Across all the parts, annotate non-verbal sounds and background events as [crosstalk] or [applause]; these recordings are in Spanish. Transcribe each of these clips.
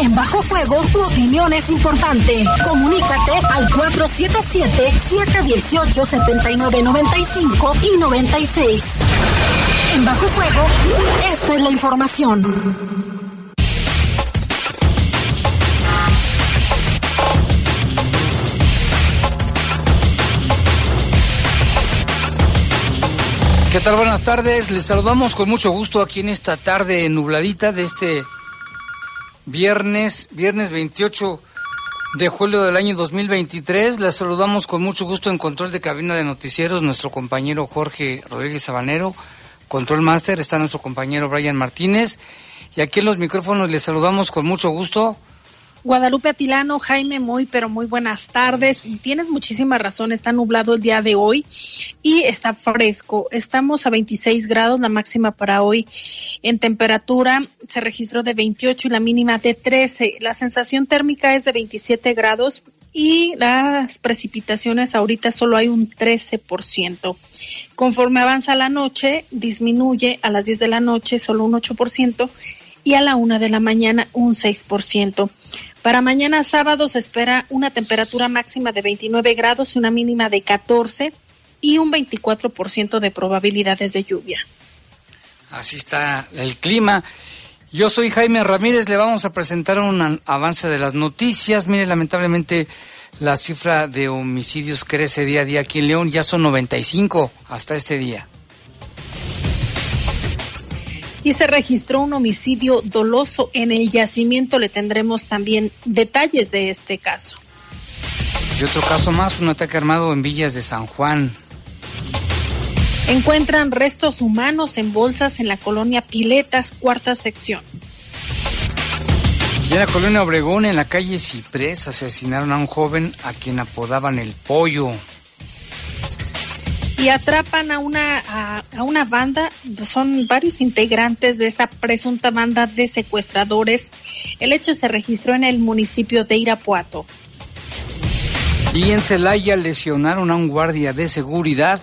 En Bajo Fuego, tu opinión es importante. Comunícate al 477-718-7995 y 96. En Bajo Fuego, esta es la información. ¿Qué tal? Buenas tardes. Les saludamos con mucho gusto aquí en esta tarde nubladita de este viernes, viernes 28 de julio del año 2023. Les saludamos con mucho gusto en control de cabina de noticieros nuestro compañero Jorge Rodríguez Sabanero. Control Master está nuestro compañero Brian Martínez. Y aquí en los micrófonos les saludamos con mucho gusto Guadalupe Atilano, Jaime, muy, pero muy buenas tardes. Y tienes muchísima razón, está nublado el día de hoy y está fresco. Estamos a 26 grados, la máxima para hoy en temperatura se registró de 28 y la mínima de 13. La sensación térmica es de 27 grados y las precipitaciones ahorita solo hay un 13%. Conforme avanza la noche, disminuye a las 10 de la noche solo un 8% y a la una de la mañana un 6%. Para mañana sábado se espera una temperatura máxima de 29 grados y una mínima de 14 y un 24% de probabilidades de lluvia. Así está el clima. Yo soy Jaime Ramírez, le vamos a presentar un avance de las noticias. Mire, lamentablemente la cifra de homicidios crece día a día aquí en León, ya son 95 hasta este día y se registró un homicidio doloso en el yacimiento. Le tendremos también detalles de este caso. Y otro caso más, un ataque armado en Villas de San Juan. Encuentran restos humanos en bolsas en la colonia Piletas, cuarta sección. Y en la colonia Obregón, en la calle Ciprés, asesinaron a un joven a quien apodaban el pollo y atrapan a una, a, una banda, son varios integrantes de esta presunta banda de secuestradores. El hecho se registró en el municipio de Irapuato. Y en Celaya lesionaron a un guardia de seguridad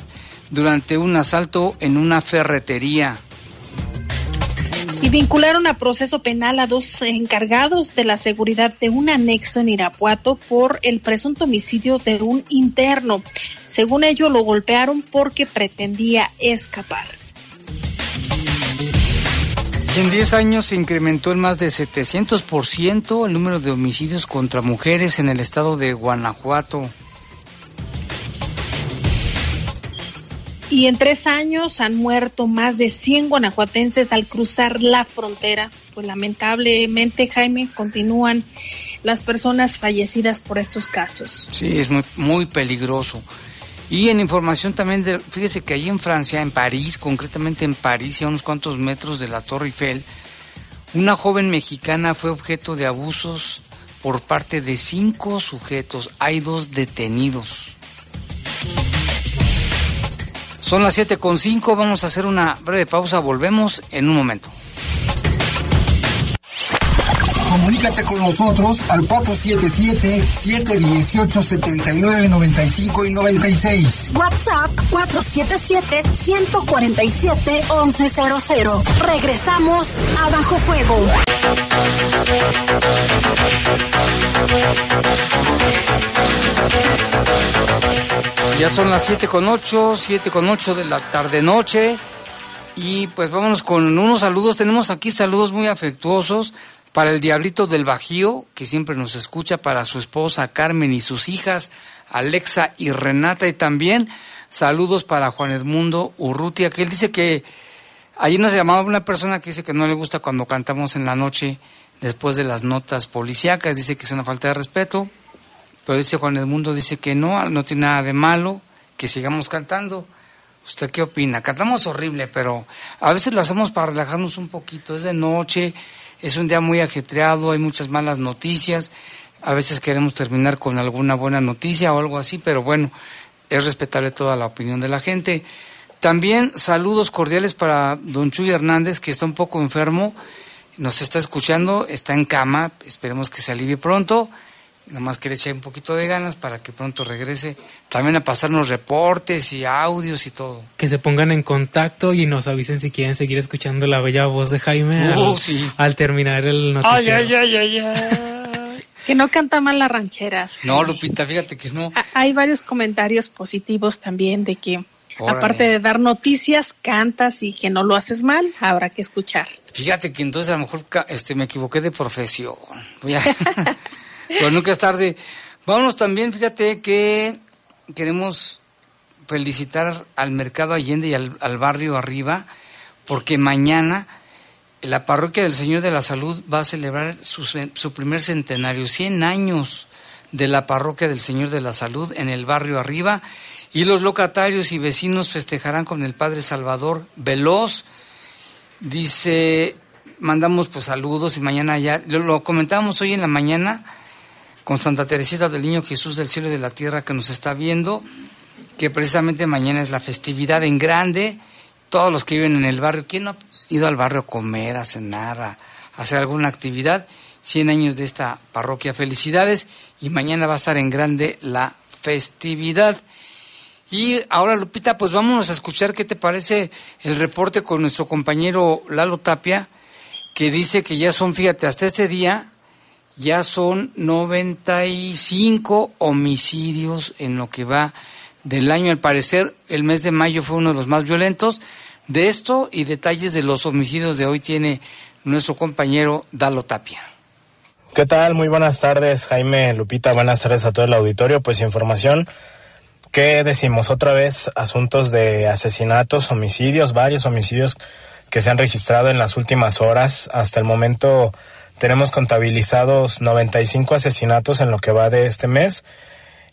durante un asalto en una ferretería y vincularon a proceso penal a dos encargados de la seguridad de un anexo en Irapuato por el presunto homicidio de un interno. Según ello, lo golpearon porque pretendía escapar. en 10 años se incrementó en más de 700% el número de homicidios contra mujeres en el estado de Guanajuato. Y en tres años han muerto más de 100 guanajuatenses al cruzar la frontera. Pues lamentablemente, Jaime, continúan las personas fallecidas por estos casos. Sí, es muy, muy peligroso. Y en información también, de, fíjese que allí en Francia, en París, concretamente en París, a unos cuantos metros de la Torre Eiffel, una joven mexicana fue objeto de abusos por parte de cinco sujetos. Hay dos detenidos. Son las siete con cinco, vamos a hacer una breve pausa, volvemos en un momento. Comunícate con nosotros al 477-718-7995 y 96. WhatsApp 477-147-1100. Regresamos a Bajo Fuego. Ya son las siete con ocho, siete con ocho de la tarde-noche. Y pues vámonos con unos saludos. Tenemos aquí saludos muy afectuosos para el Diablito del Bajío, que siempre nos escucha, para su esposa Carmen y sus hijas Alexa y Renata, y también saludos para Juan Edmundo Urrutia, que él dice que ayer nos llamaba una persona que dice que no le gusta cuando cantamos en la noche después de las notas policíacas, dice que es una falta de respeto, pero dice Juan Edmundo, dice que no, no tiene nada de malo, que sigamos cantando. ¿Usted qué opina? Cantamos horrible, pero a veces lo hacemos para relajarnos un poquito, es de noche, es un día muy ajetreado, hay muchas malas noticias. A veces queremos terminar con alguna buena noticia o algo así, pero bueno, es respetable toda la opinión de la gente. También saludos cordiales para don Chuy Hernández, que está un poco enfermo, nos está escuchando, está en cama, esperemos que se alivie pronto. Nada más que le eche un poquito de ganas para que pronto regrese también a pasarnos reportes y audios y todo. Que se pongan en contacto y nos avisen si quieren seguir escuchando la bella voz de Jaime Uh, al, sí. al terminar el noticiero. Ay, ay, ay, ay, ay. [laughs] Que no canta mal las rancheras. No. Lupita, fíjate que no. Ha- Hay varios comentarios positivos también de que, Órale. aparte de dar noticias, cantas y que no lo haces mal, habrá que escuchar. Fíjate que entonces a lo mejor este, me equivoqué de profesión. [laughs] Pero nunca es tarde. Vámonos también, fíjate que queremos felicitar al Mercado Allende y al, barrio Arriba, porque mañana la Parroquia del Señor de la Salud va a celebrar su, su primer centenario, 100 años de la Parroquia del Señor de la Salud en el barrio Arriba, y los locatarios y vecinos festejarán con el Padre Salvador Veloz. Dice, mandamos pues saludos y mañana ya, lo, lo comentábamos hoy en la mañana con Santa Teresita del Niño Jesús del Cielo y de la Tierra que nos está viendo, que precisamente mañana es la festividad en grande, todos los que viven en el barrio, ¿quién no ha ido al barrio a comer, a cenar, a, hacer alguna actividad? 100 años de esta parroquia, felicidades y mañana va a estar en grande la festividad. Y ahora, Lupita, pues vámonos a escuchar qué te parece el reporte con nuestro compañero Lalo Tapia, que dice que ya son, fíjate, hasta este día, ya son 95 homicidios en lo que va del año. Al parecer, el mes de mayo fue uno de los más violentos. De esto y detalles de los homicidios de hoy tiene nuestro compañero Dalo Tapia. ¿Qué tal? Muy buenas tardes, Jaime, Lupita, buenas tardes a todo el auditorio. Pues información, ¿qué decimos? Otra vez asuntos de asesinatos, homicidios, varios homicidios que se han registrado en las últimas horas. Hasta el momento tenemos contabilizados 95 asesinatos en lo que va de este mes.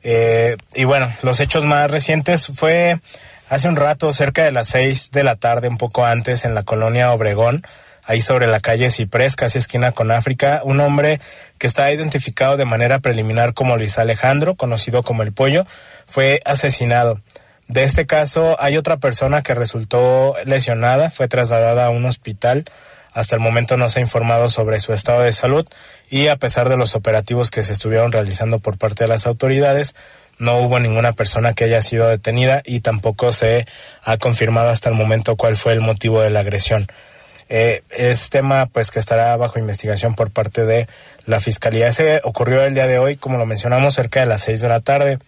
Eh, y bueno, los hechos más recientes fue hace un rato, cerca de las 6 de la tarde, un poco antes, en la colonia Obregón ahí sobre la calle Ciprés, casi esquina con África, un hombre que está identificado de manera preliminar como Luis Alejandro, conocido como el Pollo, fue asesinado. De este caso hay otra persona que resultó lesionada, fue trasladada a un hospital. Hasta el momento no se ha informado sobre su estado de salud y a pesar de los operativos que se estuvieron realizando por parte de las autoridades, no hubo ninguna persona que haya sido detenida y tampoco se ha confirmado hasta el momento cuál fue el motivo de la agresión. Eh, es tema pues que estará bajo investigación por parte de la fiscalía. Ese ocurrió el día de hoy, como lo mencionamos, cerca de las seis de la tarde.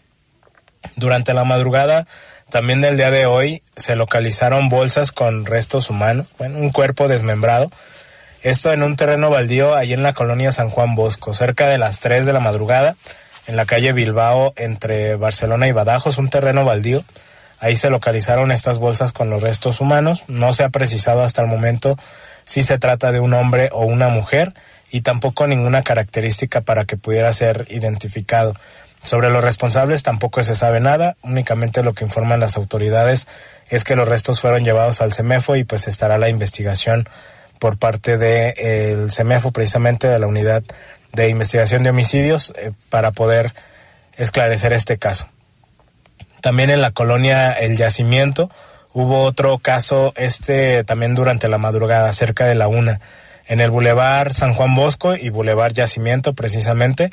Durante la madrugada, también del día de hoy, se localizaron bolsas con restos humanos, bueno, un cuerpo desmembrado. Esto en un terreno baldío ahí en la colonia San Juan Bosco, cerca de las 3 de la madrugada, en la calle Bilbao, entre Barcelona y Badajoz, un terreno baldío. Ahí se localizaron estas bolsas con los restos humanos. No se ha precisado hasta el momento si se trata de un hombre o una mujer y tampoco ninguna característica para que pudiera ser identificado. Sobre los responsables tampoco se sabe nada, únicamente lo que informan las autoridades es que los restos fueron llevados al CEMEFO y pues estará la investigación por parte del de, CEMEFO, precisamente de la Unidad de Investigación de Homicidios, eh, para poder esclarecer este caso. También en la colonia El Yacimiento hubo otro caso, este también durante la madrugada, cerca de la una, en el Boulevard San Juan Bosco y Boulevard Yacimiento, precisamente,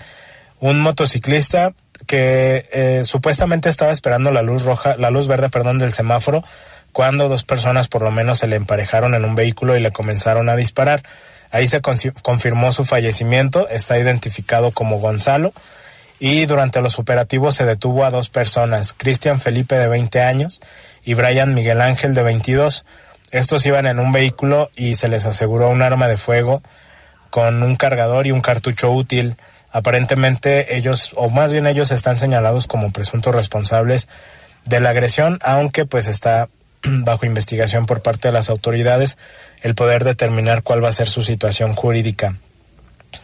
un motociclista que eh, supuestamente estaba esperando la luz roja, la luz verde, perdón, del semáforo, cuando dos personas por lo menos se le emparejaron en un vehículo y le comenzaron a disparar. Ahí se confirmó su fallecimiento, está identificado como Gonzalo y durante los operativos se detuvo a dos personas, Cristian Felipe de 20 años y Brian Miguel Ángel de 22. Estos iban en un vehículo y se les aseguró un arma de fuego con un cargador y un cartucho útil. Aparentemente ellos, o más bien ellos están señalados como presuntos responsables de la agresión, aunque pues está [clears throat] bajo investigación por parte de las autoridades el poder determinar cuál va a ser su situación jurídica.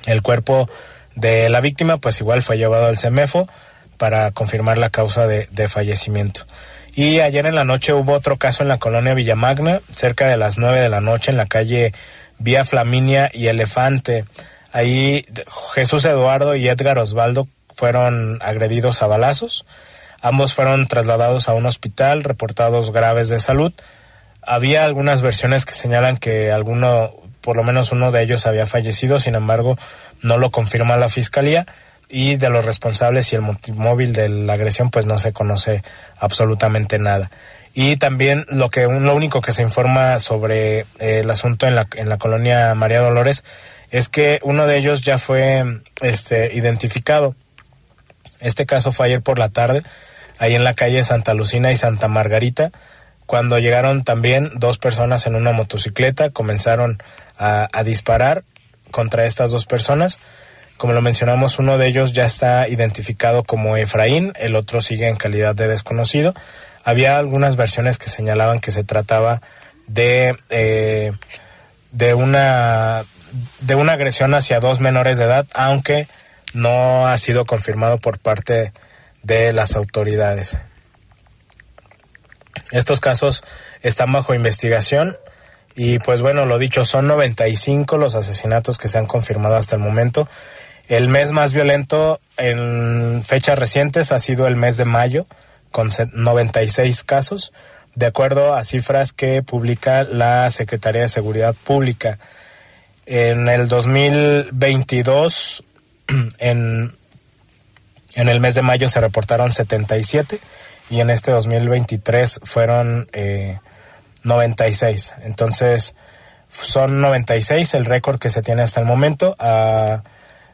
El cuerpo de la víctima pues igual fue llevado al CEMEFO para confirmar la causa de, de, fallecimiento. Y ayer en la noche hubo otro caso en la colonia Villamagna, cerca de las nueve de la noche en la calle Vía Flaminia y Elefante. Ahí Jesús Eduardo y Edgar Osvaldo fueron agredidos a balazos. Ambos fueron trasladados a un hospital, reportados graves de salud. Había algunas versiones que señalan que alguno, por lo menos uno de ellos había fallecido, sin embargo, no lo confirma la fiscalía y de los responsables y el móvil de la agresión pues no se conoce absolutamente nada. Y también lo que lo único que se informa sobre eh, el asunto en la, en la colonia María Dolores es que uno de ellos ya fue este identificado. Este caso fue ayer por la tarde, ahí en la calle Santa Lucina y Santa Margarita, cuando llegaron también dos personas en una motocicleta, comenzaron a, disparar contra estas dos personas como lo mencionamos, uno de ellos ya está identificado como Efraín, el otro sigue en calidad de desconocido. Había algunas versiones que señalaban que se trataba de, eh, de, una, de una agresión hacia dos menores de edad, aunque no ha sido confirmado por parte de las autoridades. Estos casos están bajo investigación y pues bueno, lo dicho, son 95 los asesinatos que se han confirmado hasta el momento. El mes más violento en fechas recientes ha sido el mes de mayo, con 96 casos, de acuerdo a cifras que publica la Secretaría de Seguridad Pública. En el 2022, [clears throat] en, en el mes de mayo se reportaron 77 y en este 2023 fueron eh, 96. Entonces, son 96 el récord que se tiene hasta el momento. a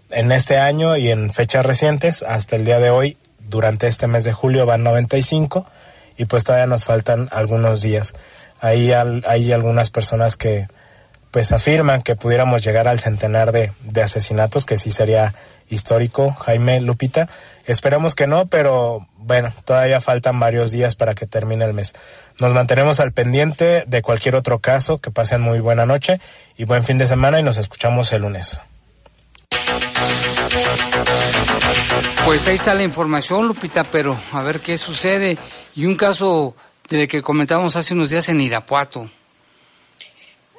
en este año y en fechas recientes, hasta el día de hoy, durante este mes de julio van 95 y pues todavía nos faltan algunos días. Ahí hay algunas personas que pues afirman que pudiéramos llegar al centenar de, de asesinatos, que sí sería histórico, Jaime Lupita. Esperamos que no, pero bueno, todavía faltan varios días para que termine el mes. Nos mantenemos al pendiente de cualquier otro caso, que pasen muy buena noche y buen fin de semana y nos escuchamos el lunes. Pues ahí está la información, Lupita, pero a ver qué sucede. Y un caso de que comentamos hace unos días en Irapuato.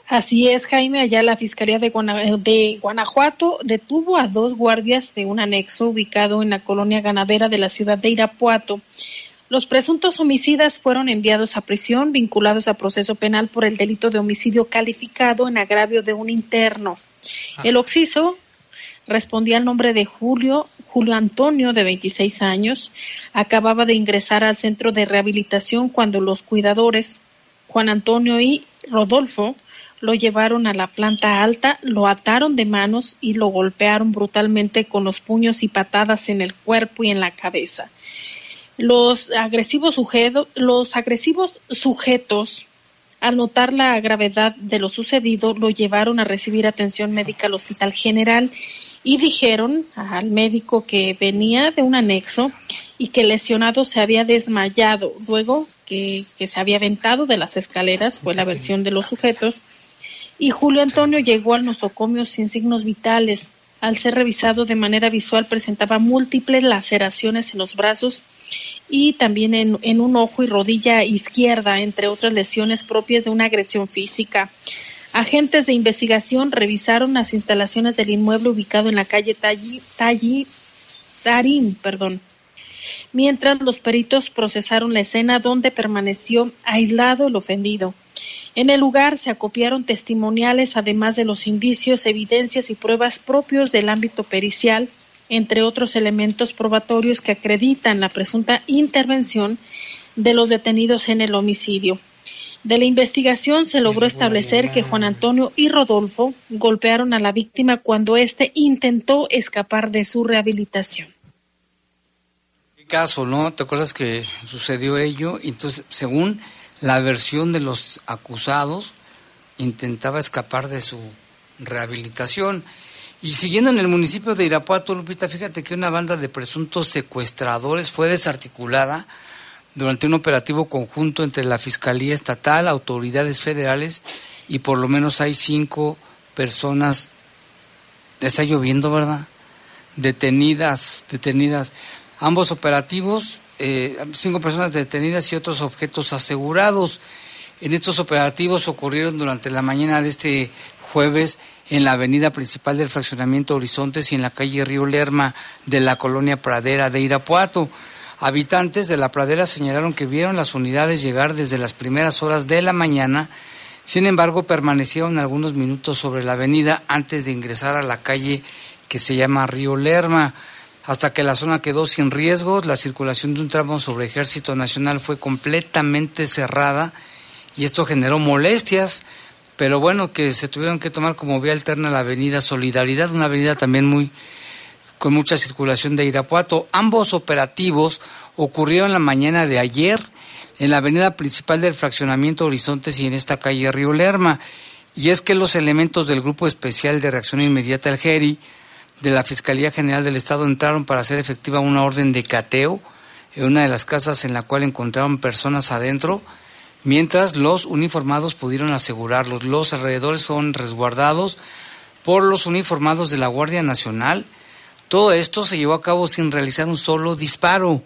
Así es, Jaime. Allá la Fiscalía de, de, Guanajuato detuvo a dos guardias de un anexo ubicado en la colonia ganadera de la ciudad de Irapuato. Los presuntos homicidas fueron enviados a prisión vinculados a proceso penal por el delito de homicidio calificado en agravio de un interno. Ah. El occiso respondía al nombre de Julio, Julio Antonio, de 26 años. Acababa de ingresar al centro de rehabilitación cuando los cuidadores, Juan Antonio y Rodolfo, lo llevaron a la planta alta, lo ataron de manos y lo golpearon brutalmente con los puños y patadas en el cuerpo y en la cabeza. Los agresivos, sujetos, los agresivos sujetos al notar la gravedad de lo sucedido, lo llevaron a recibir atención médica al Hospital General y dijeron al médico que venía de un anexo y que el lesionado se había desmayado luego que, que se había aventado de las escaleras, fue la versión de los sujetos, y Julio Antonio llegó al nosocomio sin signos vitales. Al ser revisado de manera visual presentaba múltiples laceraciones en los brazos y también en, en un ojo y rodilla izquierda, entre otras lesiones propias de una agresión física. Agentes de investigación revisaron las instalaciones del inmueble ubicado en la calle Talli, Tarín, perdón, mientras los peritos procesaron la escena donde permaneció aislado el ofendido. En el lugar se acopiaron testimoniales, además de los indicios, evidencias y pruebas propios del ámbito pericial, entre otros elementos probatorios que acreditan la presunta intervención de los detenidos en el homicidio. De la investigación se logró establecer que Juan Antonio y Rodolfo golpearon a la víctima cuando éste intentó escapar de su rehabilitación. ¿Qué caso, no? ¿Te acuerdas que sucedió ello? Entonces, según la versión de los acusados, intentaba escapar de su rehabilitación. Y siguiendo en el municipio de Irapuato, Lupita, fíjate que una banda de presuntos secuestradores fue desarticulada durante un operativo conjunto entre la Fiscalía Estatal, autoridades federales y por lo menos hay cinco personas, está lloviendo, ¿verdad? Detenidas, detenidas. Ambos operativos, eh, cinco personas detenidas y otros objetos asegurados. En estos operativos ocurrieron durante la mañana de este jueves en la avenida principal del fraccionamiento Horizontes y en la calle Río Lerma de la colonia Pradera de Irapuato. Habitantes de la pradera señalaron que vieron las unidades llegar desde las primeras horas de la mañana, sin embargo permanecieron algunos minutos sobre la avenida antes de ingresar a la calle que se llama Río Lerma. Hasta que la zona quedó sin riesgos, la circulación de un tramo sobre Ejército Nacional fue completamente cerrada y esto generó molestias, pero bueno, que se tuvieron que tomar como vía alterna la avenida Solidaridad, una avenida también muy con mucha circulación de Irapuato. Ambos operativos ocurrieron la mañana de ayer en la avenida principal del fraccionamiento Horizontes y en esta calle Río Lerma. Y es que los elementos del Grupo Especial de Reacción Inmediata al GERI de la Fiscalía General del Estado entraron para hacer efectiva una orden de cateo en una de las casas en la cual encontraron personas adentro, mientras los uniformados pudieron asegurarlos. Los alrededores fueron resguardados por los uniformados de la Guardia Nacional todo esto se llevó a cabo sin realizar un solo disparo.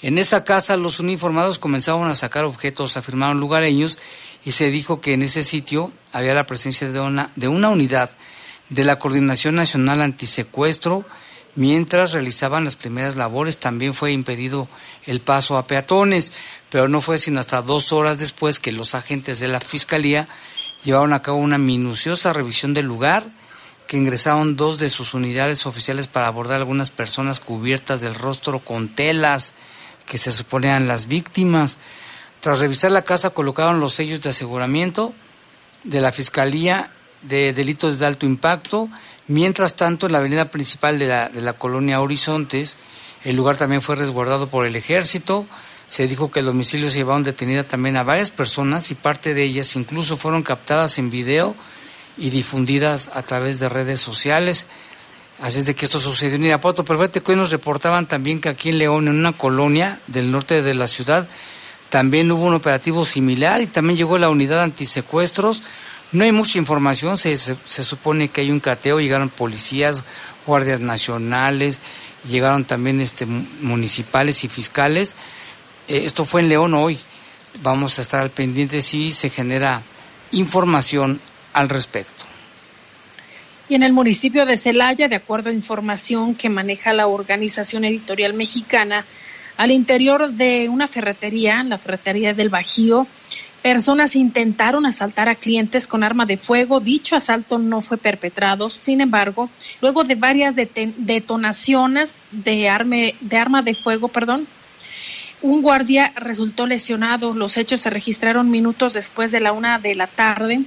En esa casa los uniformados comenzaron a sacar objetos, afirmaron lugareños, y se dijo que en ese sitio había la presencia de una, de una unidad de la Coordinación Nacional Antisecuestro. Mientras realizaban las primeras labores también fue impedido el paso a peatones, pero no fue sino hasta dos horas después que los agentes de la Fiscalía llevaron a cabo una minuciosa revisión del lugar que ingresaron dos de sus unidades oficiales para abordar algunas personas cubiertas del rostro con telas que se suponían las víctimas. Tras revisar la casa colocaron los sellos de aseguramiento de la Fiscalía de Delitos de Alto Impacto. Mientras tanto, en la avenida principal de la, de la colonia Horizontes, el lugar también fue resguardado por el ejército. Se dijo que el domicilio se llevaron detenida también a varias personas y parte de ellas incluso fueron captadas en video y difundidas a través de redes sociales. Así es de que esto sucedió en Irapuato. Pero fíjate que nos reportaban también que aquí en León, en una colonia del norte de la ciudad, también hubo un operativo similar y también llegó la unidad antisecuestros. No hay mucha información, se, se, supone que hay un cateo, llegaron policías, guardias nacionales, llegaron también este, municipales y fiscales. Eh, esto fue en León hoy. Vamos a estar al pendiente si se genera información al respecto. Y en el municipio de Celaya, de acuerdo a información que maneja la Organización Editorial Mexicana, al interior de una ferretería, la ferretería del Bajío, personas intentaron asaltar a clientes con arma de fuego. Dicho asalto no fue perpetrado. Sin embargo, luego de varias detonaciones de, arme, de arma de fuego, perdón, un guardia resultó lesionado. Los hechos se registraron minutos después de la una de la tarde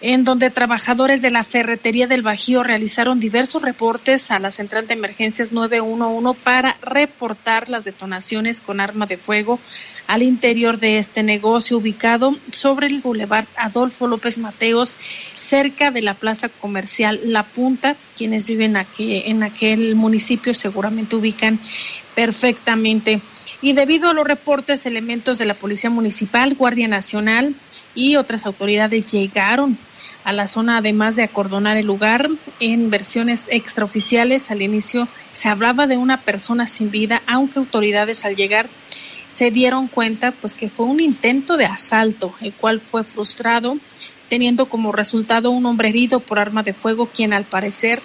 en donde trabajadores de la ferretería del Bajío realizaron diversos reportes a la central de emergencias 911 para reportar las detonaciones con arma de fuego al interior de este negocio ubicado sobre el Boulevard Adolfo López Mateos, cerca de la plaza comercial La Punta. Quienes viven aquí, en aquel municipio seguramente ubican perfectamente. Y debido a los reportes, elementos de la Policía Municipal, Guardia Nacional, y otras autoridades llegaron a la zona además de acordonar el lugar. En versiones extraoficiales al inicio se hablaba de una persona sin vida, aunque autoridades al llegar se dieron cuenta pues que fue un intento de asalto, el cual fue frustrado, teniendo como resultado un hombre herido por arma de fuego, quien al parecer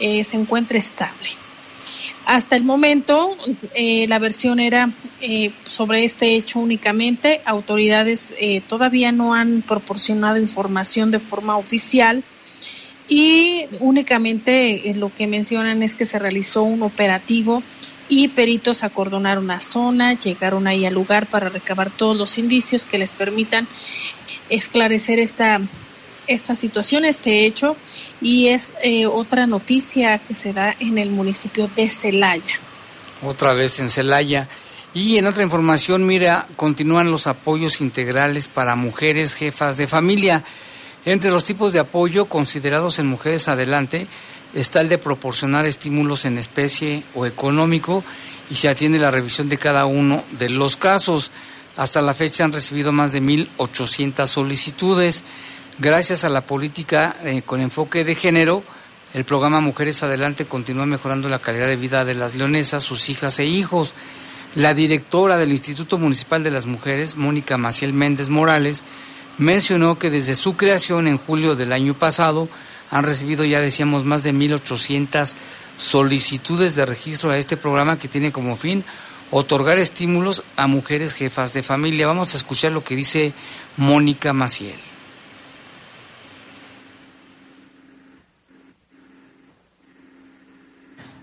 eh, se encuentra estable. Hasta el momento, eh, la versión era eh, sobre este hecho únicamente. Autoridades eh, todavía no han proporcionado información de forma oficial y únicamente lo que mencionan es que se realizó un operativo y peritos acordonaron la zona, llegaron ahí al lugar para recabar todos los indicios que les permitan esclarecer esta, esta situación, este hecho y es eh, otra noticia que se da en el municipio de Celaya. Otra vez en Celaya. Y en otra información, mira, continúan los apoyos integrales para mujeres jefas de familia. Entre los tipos de apoyo considerados en Mujeres Adelante está el de proporcionar estímulos en especie o económico y se atiende la revisión de cada uno de los casos. Hasta la fecha han recibido más de 1.800 solicitudes. Gracias a la política eh, con enfoque de género, el programa Mujeres Adelante continúa mejorando la calidad de vida de las leonesas, sus hijas e hijos. La directora del Instituto Municipal de las Mujeres, Mónica Maciel Méndez Morales, mencionó que desde su creación en julio del año pasado han recibido, ya decíamos, más de 1.800 solicitudes de registro a este programa que tiene como fin otorgar estímulos a mujeres jefas de familia. Vamos a escuchar lo que dice Mónica Maciel.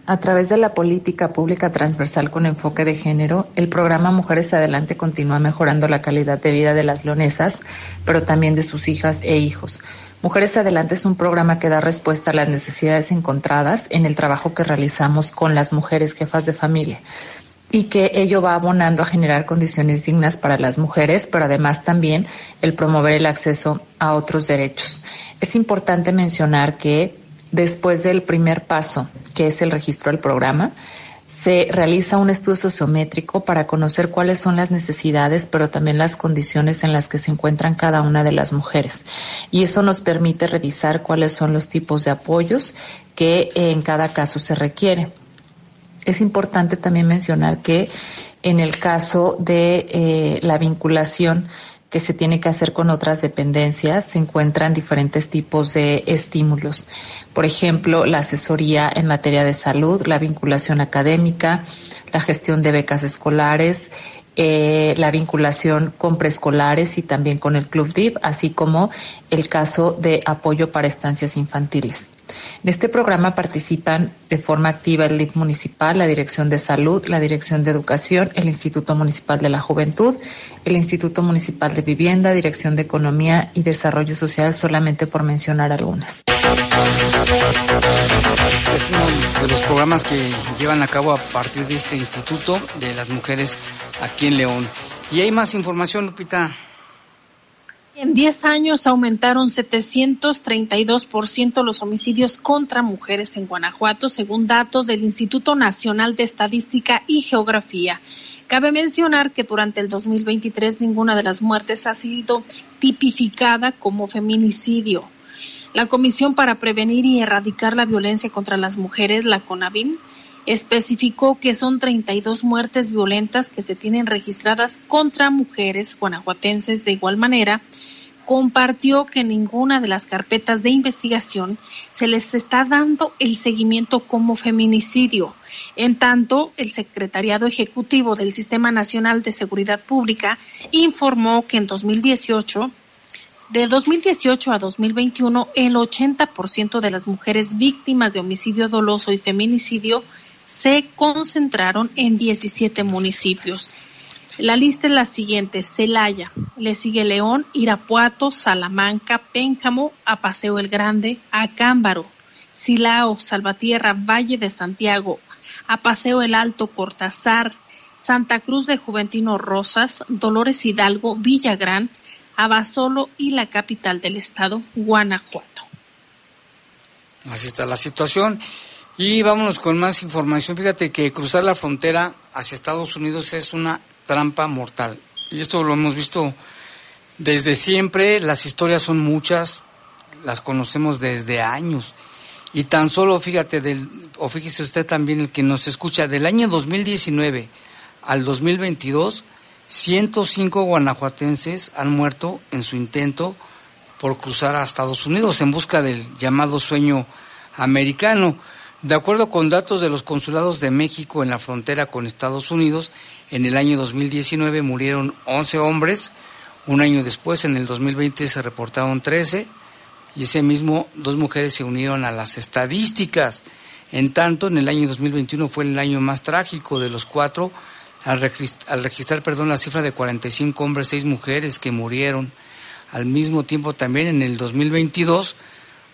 A través de la política pública transversal con enfoque de género, el programa Mujeres Adelante continúa mejorando la calidad de vida de las leonesas, pero también de sus hijas e hijos. Mujeres Adelante es un programa que da respuesta a las necesidades encontradas en el trabajo que realizamos con las mujeres jefas de familia y que ello va abonando a generar condiciones dignas para las mujeres, pero además también el promover el acceso a otros derechos. Es importante mencionar que Después del primer paso, que es el registro del programa, se realiza un estudio sociométrico para conocer cuáles son las necesidades, pero también las condiciones en las que se encuentran cada una de las mujeres. Y eso nos permite revisar cuáles son los tipos de apoyos que en cada caso se requiere. Es importante también mencionar que en el caso de eh, la vinculación que se tiene que hacer con otras dependencias, se encuentran diferentes tipos de estímulos. Por ejemplo, la asesoría en materia de salud, la vinculación académica, la gestión de becas escolares, eh, la vinculación con preescolares y también con el Club DIV, así como el caso de apoyo para estancias infantiles. En este programa participan de forma activa el DIF municipal, la Dirección de Salud, la Dirección de Educación, el Instituto Municipal de la Juventud, el Instituto Municipal de Vivienda, Dirección de Economía y Desarrollo Social, solamente por mencionar algunas. Es uno de los programas que llevan a cabo a partir de este instituto de las mujeres aquí en León. Y hay más información, Lupita. En 10 años aumentaron 732% los homicidios contra mujeres en Guanajuato, según datos del Instituto Nacional de Estadística y Geografía. Cabe mencionar que durante el 2023 ninguna de las muertes ha sido tipificada como feminicidio. La Comisión para Prevenir y Erradicar la Violencia contra las Mujeres, la CONAVIM, especificó que son 32 muertes violentas que se tienen registradas contra mujeres guanajuatenses de igual manera compartió que ninguna de las carpetas de investigación se les está dando el seguimiento como feminicidio. En tanto, el Secretariado Ejecutivo del Sistema Nacional de Seguridad Pública informó que en 2018 de 2018 a 2021, el 80% de las mujeres víctimas de homicidio doloso y feminicidio se concentraron en 17 municipios. La lista es la siguiente: Celaya, le sigue León, Irapuato, Salamanca, Pénjamo, Apaseo el Grande, Acámbaro, Silao, Salvatierra, Valle de Santiago, Apaseo el Alto, Cortázar, Santa Cruz de Juventino Rosas, Dolores Hidalgo, Villagrán, Abasolo y la capital del estado, Guanajuato. Así está la situación. Y vámonos con más información. Fíjate que cruzar la frontera hacia Estados Unidos es una trampa mortal. Y esto lo hemos visto desde siempre. Las historias son muchas, las conocemos desde años. Y tan solo, fíjate, del, o fíjese usted también, el que nos escucha, del año 2019 al 2022, 105 guanajuatenses han muerto en su intento por cruzar a Estados Unidos en busca del llamado sueño americano. De acuerdo con datos de los consulados de México en la frontera con Estados Unidos, en el año 2019 murieron 11 hombres, un año después, en el 2020, se reportaron 13 y ese mismo dos mujeres se unieron a las estadísticas. En tanto, en el año 2021 fue el año más trágico de los cuatro, al, registrar, perdón, la cifra de 45 hombres, 6 mujeres que murieron. Al mismo tiempo, también en el 2022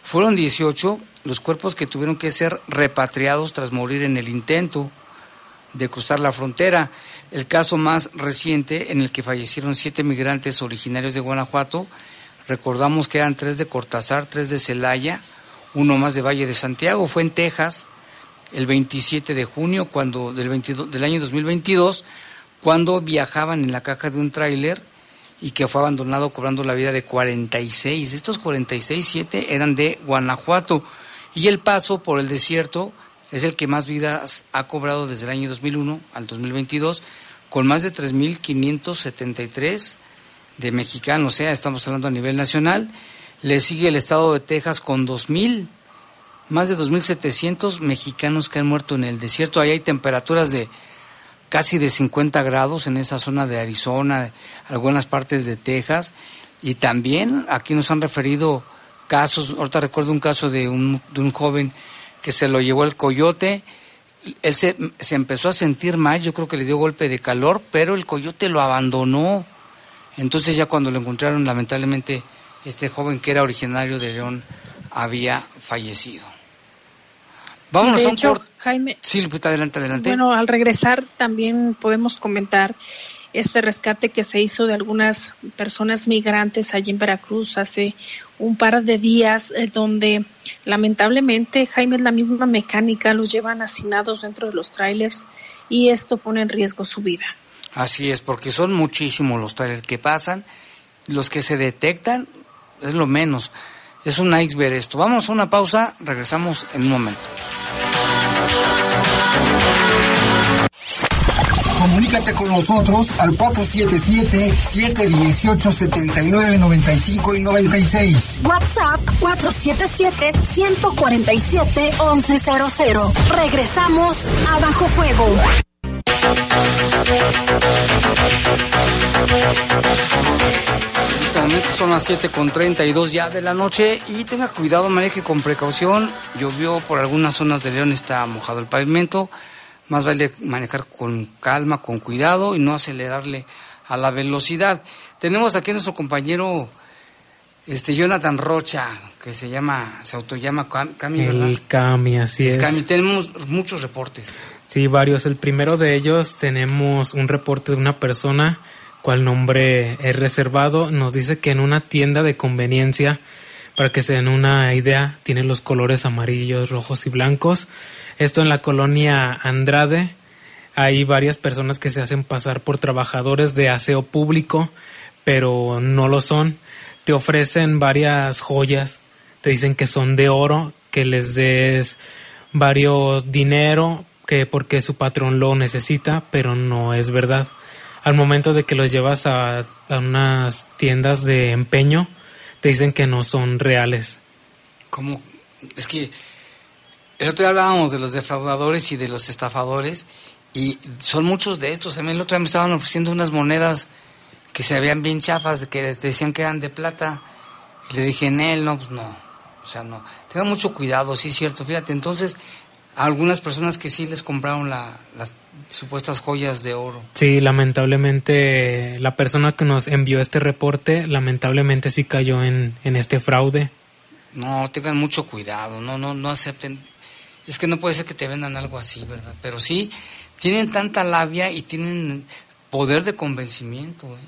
fueron 18 los cuerpos que tuvieron que ser repatriados tras morir en el intento de cruzar la frontera. El caso más reciente en el que fallecieron siete migrantes originarios de Guanajuato, recordamos que eran tres de Cortázar, tres de Celaya, uno más de Valle de Santiago, fue en Texas el 27 de junio cuando del, 22, del año 2022, cuando viajaban en la caja de un tráiler y que fue abandonado cobrando la vida de 46. De estos 46, siete eran de Guanajuato y el paso por el desierto es el que más vidas ha cobrado desde el año 2001 al 2022, con más de 3.573 de mexicanos, o sea, estamos hablando a nivel nacional. Le sigue el estado de Texas con 2.000, más de 2.700 mexicanos que han muerto en el desierto. Ahí hay temperaturas de casi de 50 grados en esa zona de Arizona, algunas partes de Texas, y también aquí nos han referido casos, ahorita recuerdo un caso de un, de un joven que se lo llevó el coyote, él se, se empezó a sentir mal, yo creo que le dio golpe de calor, pero el coyote lo abandonó. Entonces ya cuando lo encontraron, lamentablemente, este joven que era originario de León había fallecido. Vámonos de a un hecho, Jaime, Sí, adelante, adelante. bueno, al regresar también podemos comentar este rescate que se hizo de algunas personas migrantes allí en Veracruz hace un par de días, eh, donde lamentablemente, Jaime, la misma mecánica los llevan hacinados dentro de los trailers y esto pone en riesgo su vida. Así es, porque son muchísimos los trailers que pasan. Los que se detectan es lo menos. Es un iceberg esto. Vamos a una pausa, regresamos en un momento. Comunícate con nosotros al 477-718-7995 y 96. WhatsApp 477-147-1100. Regresamos a Bajo Fuego. En este momento son las 7 con 32 ya de la noche y tenga cuidado, maneje con precaución. Llovió por algunas zonas de León, está mojado el pavimento. Más vale manejar con calma, con cuidado y no acelerarle a la velocidad. Tenemos aquí a nuestro compañero este Jonathan Rocha, que se llama, se autollama Cam- Cami, ¿verdad? El Cami, así El es. Cami. Tenemos muchos reportes. Sí, varios. El primero de ellos tenemos un reporte de una persona cual nombre es reservado. Nos dice que en una tienda de conveniencia, para que se den una idea, tiene los colores amarillos, rojos y blancos. Esto en la colonia Andrade. Hay varias personas que se hacen pasar por trabajadores de aseo público, pero no lo son. Te ofrecen varias joyas, te dicen que son de oro, que les des varios dinero, que porque su patrón lo necesita, pero no es verdad. Al momento de que los llevas a, a unas tiendas de empeño, te dicen que no son reales. como es que el otro día hablábamos de los defraudadores y de los estafadores y son muchos de estos. A mí el otro día me estaban ofreciendo unas monedas que se veían bien chafas, que decían que eran de plata. Y le dije, en él, no, pues no. O sea, no. Tengan mucho cuidado, sí es cierto. Fíjate, entonces, a algunas personas que sí les compraron la- las supuestas joyas de oro. Sí, lamentablemente la persona que nos envió este reporte, lamentablemente sí cayó en, en este fraude. No, tengan mucho cuidado, no, no, no acepten. Es que no puede ser que te vendan algo así, ¿verdad? Pero sí, tienen tanta labia y tienen poder de convencimiento, ¿eh?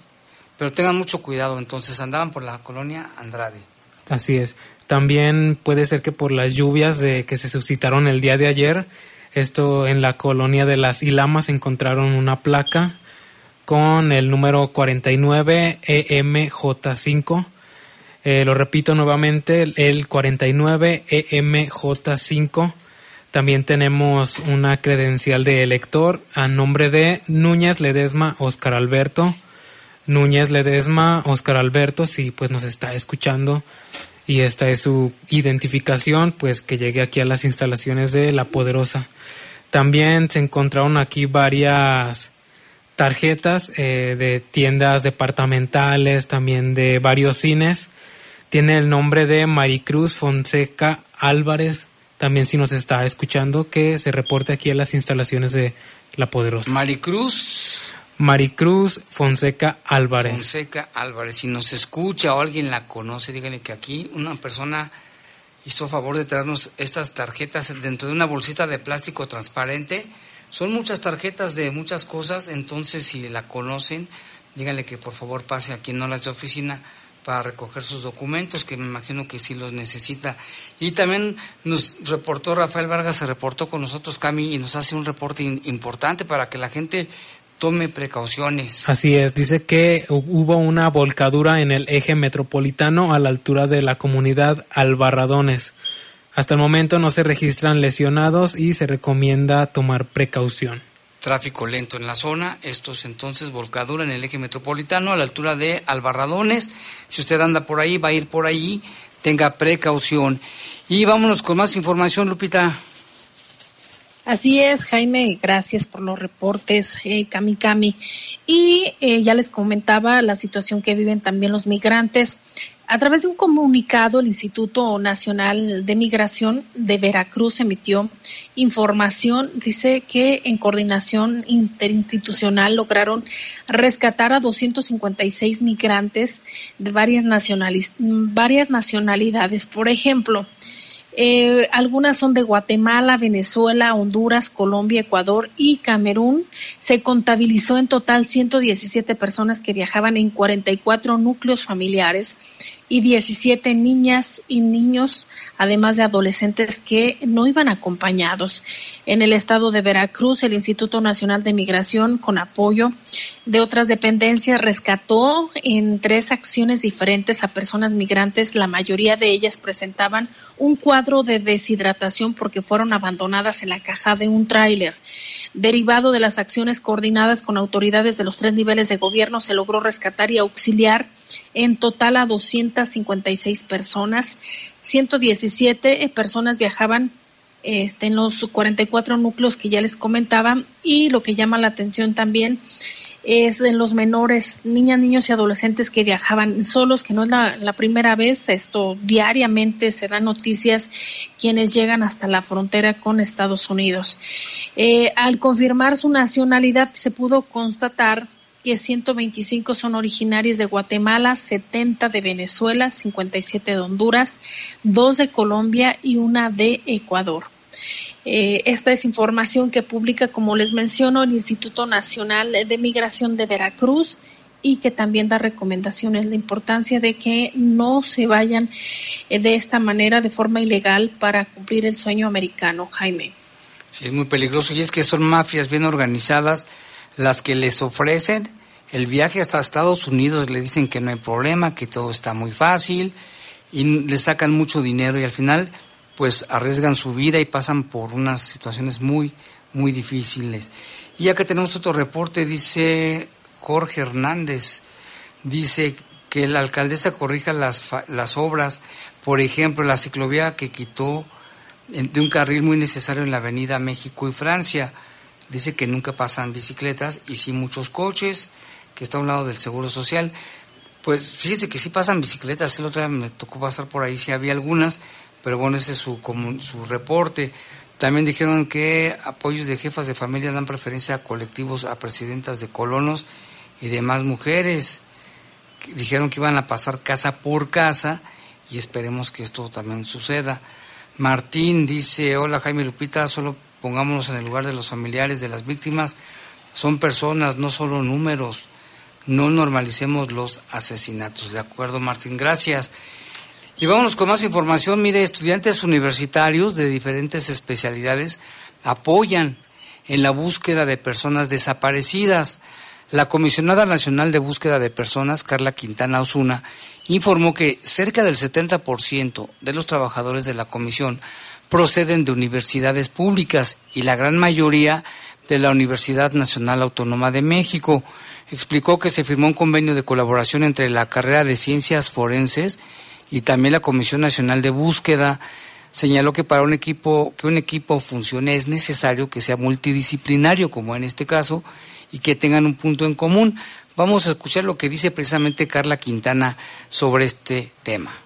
Pero tengan mucho cuidado, entonces andaban por la colonia Andrade. Así es. También puede ser que por las lluvias de que se suscitaron el día de ayer, esto en la colonia de las Ilamas encontraron una placa con el número E 49 EMJ5. Eh, lo repito nuevamente, el E 49 EMJ5. También tenemos una credencial de elector a nombre de Núñez Ledesma Oscar Alberto. Núñez Ledesma Oscar Alberto, si pues nos está escuchando y esta es su identificación, pues que llegue aquí a las instalaciones de La Poderosa. También se encontraron aquí varias tarjetas eh, de tiendas departamentales, también de varios cines. Tiene el nombre de Maricruz Fonseca Álvarez, también si nos está escuchando, que se reporte aquí a las instalaciones de La Poderosa. Maricruz Maricruz Fonseca Álvarez. Fonseca Álvarez, si nos escucha o alguien la conoce, díganle que aquí una persona hizo favor de traernos estas tarjetas dentro de una bolsita de plástico transparente. Son muchas tarjetas de muchas cosas, entonces si la conocen, díganle que por favor pase aquí en Olas de Oficina para recoger sus documentos, que me imagino que sí los necesita. Y también nos reportó Rafael Vargas, se reportó con nosotros, Cami, y nos hace un reporte importante para que la gente tome precauciones. Así es, dice que hu- hubo una volcadura en el eje metropolitano a la altura de la comunidad Albarradones. Hasta el momento no se registran lesionados y se recomienda tomar precaución. Tráfico lento en la zona, estos entonces volcadura en el eje metropolitano a la altura de Albarradones. Si usted anda por ahí, va a ir por ahí, tenga precaución. Y vámonos con más información, Lupita. Así es, Jaime, gracias por los reportes, eh, Cami Cami. Y eh, ya les comentaba la situación que viven también los migrantes. A través de un comunicado, el Instituto Nacional de Migración de Veracruz emitió información. Dice que en coordinación interinstitucional lograron rescatar a 256 migrantes de varias, varias nacionalidades. Por ejemplo, eh, algunas son de Guatemala, Venezuela, Honduras, Colombia, Ecuador y Camerún. Se contabilizó en total 117 personas que viajaban en 44 núcleos familiares y 17 niñas y niños, además de adolescentes que no iban acompañados. En el estado de Veracruz, el Instituto Nacional de Migración, con apoyo de otras dependencias, rescató en tres acciones diferentes a personas migrantes. La mayoría de ellas presentaban un cuadro de deshidratación porque fueron abandonadas en la caja de un tráiler. Derivado de las acciones coordinadas con autoridades de los tres niveles de gobierno, se logró rescatar y auxiliar en total a 256 personas. 117 personas viajaban este, en los 44 núcleos que ya les comentaba y lo que llama la atención también es en los menores, niñas, niños y adolescentes que viajaban solos, que no es la, primera vez, esto diariamente se dan noticias quienes llegan hasta la frontera con Estados Unidos. Eh, al confirmar su nacionalidad se pudo constatar que 125 son originarios de Guatemala, 70 de Venezuela, 57 de Honduras, 2 de Colombia y una de Ecuador. Eh, esta es información que publica, como les menciono, el Instituto Nacional de Migración de Veracruz y que también da recomendaciones, la importancia de que no se vayan eh, de esta manera, de forma ilegal, para cumplir el sueño americano, Jaime. Sí, es muy peligroso y es que son mafias bien organizadas las que les ofrecen el viaje hasta Estados Unidos, le dicen que no hay problema, que todo está muy fácil y les sacan mucho dinero y al final pues arriesgan su vida y pasan por unas situaciones muy, muy difíciles. Y acá tenemos otro reporte, dice Jorge Hernández, dice que la alcaldesa corrija las, las obras, por ejemplo, la ciclovía que quitó de un carril muy necesario en la avenida México y Francia. Dice que nunca pasan bicicletas y sí muchos coches, que está a un lado del Seguro Social. Pues fíjese que sí pasan bicicletas, el otro día me tocó pasar por ahí, sí había algunas, pero bueno, ese es su, su reporte. También dijeron que apoyos de jefas de familia dan preferencia a colectivos, a presidentas de colonos y demás mujeres. Dijeron que iban a pasar casa por casa y esperemos que esto también suceda. Martín dice, hola Jaime Lupita, solo pongámonos en el lugar de los familiares de las víctimas. Son personas, no solo números. No normalicemos los asesinatos. De acuerdo, Martín, gracias. Y vámonos con más información. Mire, estudiantes universitarios de diferentes especialidades apoyan en la búsqueda de personas desaparecidas. La Comisionada Nacional de Búsqueda de Personas, Carla Quintana Osuna, informó que cerca del 70% de los trabajadores de la comisión proceden de universidades públicas y la gran mayoría de la Universidad Nacional Autónoma de México. Explicó que se firmó un convenio de colaboración entre la carrera de Ciencias Forenses y también la Comisión Nacional de Búsqueda señaló que para un equipo que un equipo funcione es necesario que sea multidisciplinario como en este caso y que tengan un punto en común. Vamos a escuchar lo que dice precisamente Carla Quintana sobre este tema.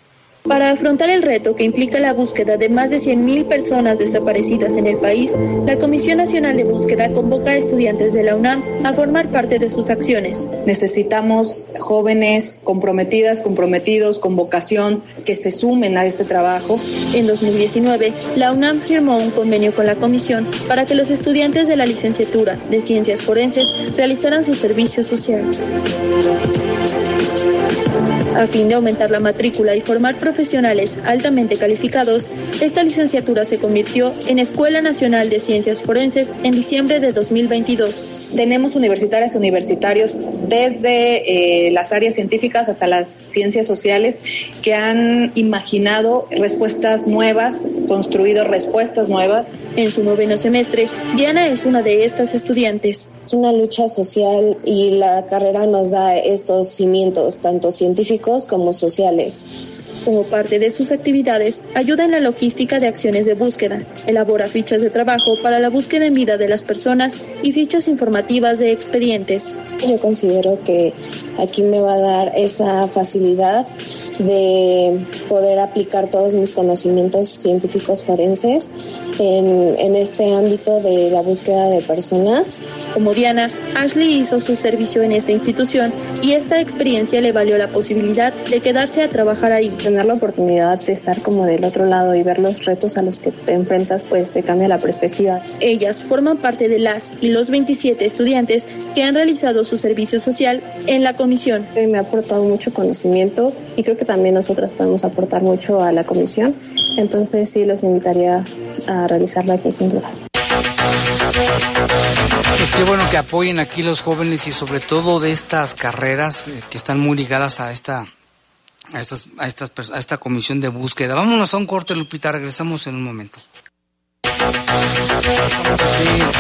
Para afrontar el reto que implica la búsqueda de más de 100.000 personas desaparecidas en el país, la Comisión Nacional de Búsqueda convoca a estudiantes de la UNAM a formar parte de sus acciones. Necesitamos jóvenes comprometidas, comprometidos, con vocación, que se sumen a este trabajo. En 2019, la UNAM firmó un convenio con la Comisión para que los estudiantes de la licenciatura de Ciencias Forenses realizaran su servicio social. A fin de aumentar la matrícula y formar profesionales altamente calificados, esta licenciatura se convirtió en Escuela Nacional de Ciencias Forenses en diciembre de 2022. Tenemos universitarias universitarios desde eh, las áreas científicas hasta las ciencias sociales que han imaginado respuestas nuevas, construido respuestas nuevas. En su noveno semestre, Diana es una de estas estudiantes. Es una lucha social y la carrera nos da estos cimientos, tanto científicos como sociales. Como parte de sus actividades, ayuda en la logística de acciones de búsqueda, elabora fichas de trabajo para la búsqueda en vida de las personas y fichas informativas de expedientes. Yo considero que aquí me va a dar esa facilidad de poder aplicar todos mis conocimientos científicos forenses en, en, este ámbito de la búsqueda de personas. Como Diana, Ashley hizo su servicio en esta institución y esta experiencia le valió la posibilidad de quedarse a trabajar ahí. Tener la oportunidad de estar como del otro lado y ver los retos a los que te enfrentas, pues te cambia la perspectiva. Ellas forman parte de las y los 27 estudiantes que han realizado su servicio social en la comisión. Me ha aportado mucho conocimiento y creo que también nosotras podemos aportar mucho a la comisión. Entonces sí los invitaría a realizarla aquí sin duda. Pues qué bueno que apoyen aquí los jóvenes y sobre todo de estas carreras eh, que están muy ligadas a esta a estas, a estas a esta comisión de búsqueda. Vámonos a un corte, Lupita, regresamos en un momento.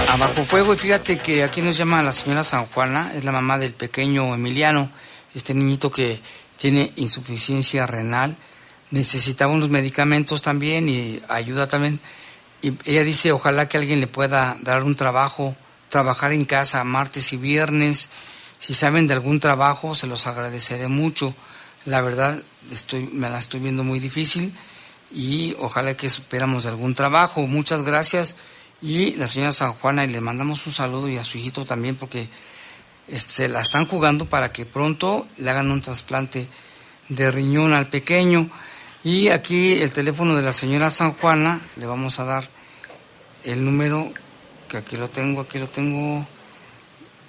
a Bajo Fuego y fíjate que aquí nos llama la señora San Juana, es la mamá del pequeño Emiliano, este niñito que tiene insuficiencia renal, necesitaba unos medicamentos también y ayuda también. Y ella dice, ojalá que alguien le pueda dar un trabajo, trabajar en casa martes y viernes. Si saben de algún trabajo, se los agradeceré mucho. La verdad, estoy, me la estoy viendo muy difícil y ojalá que superamos algún trabajo. Muchas gracias. Y la señora San Juana, y le mandamos un saludo y a su hijito también, porque se la están jugando para que pronto le hagan un trasplante de riñón al pequeño. Y aquí el teléfono de la señora San Juana, le vamos a dar el número, que aquí lo tengo, aquí lo tengo,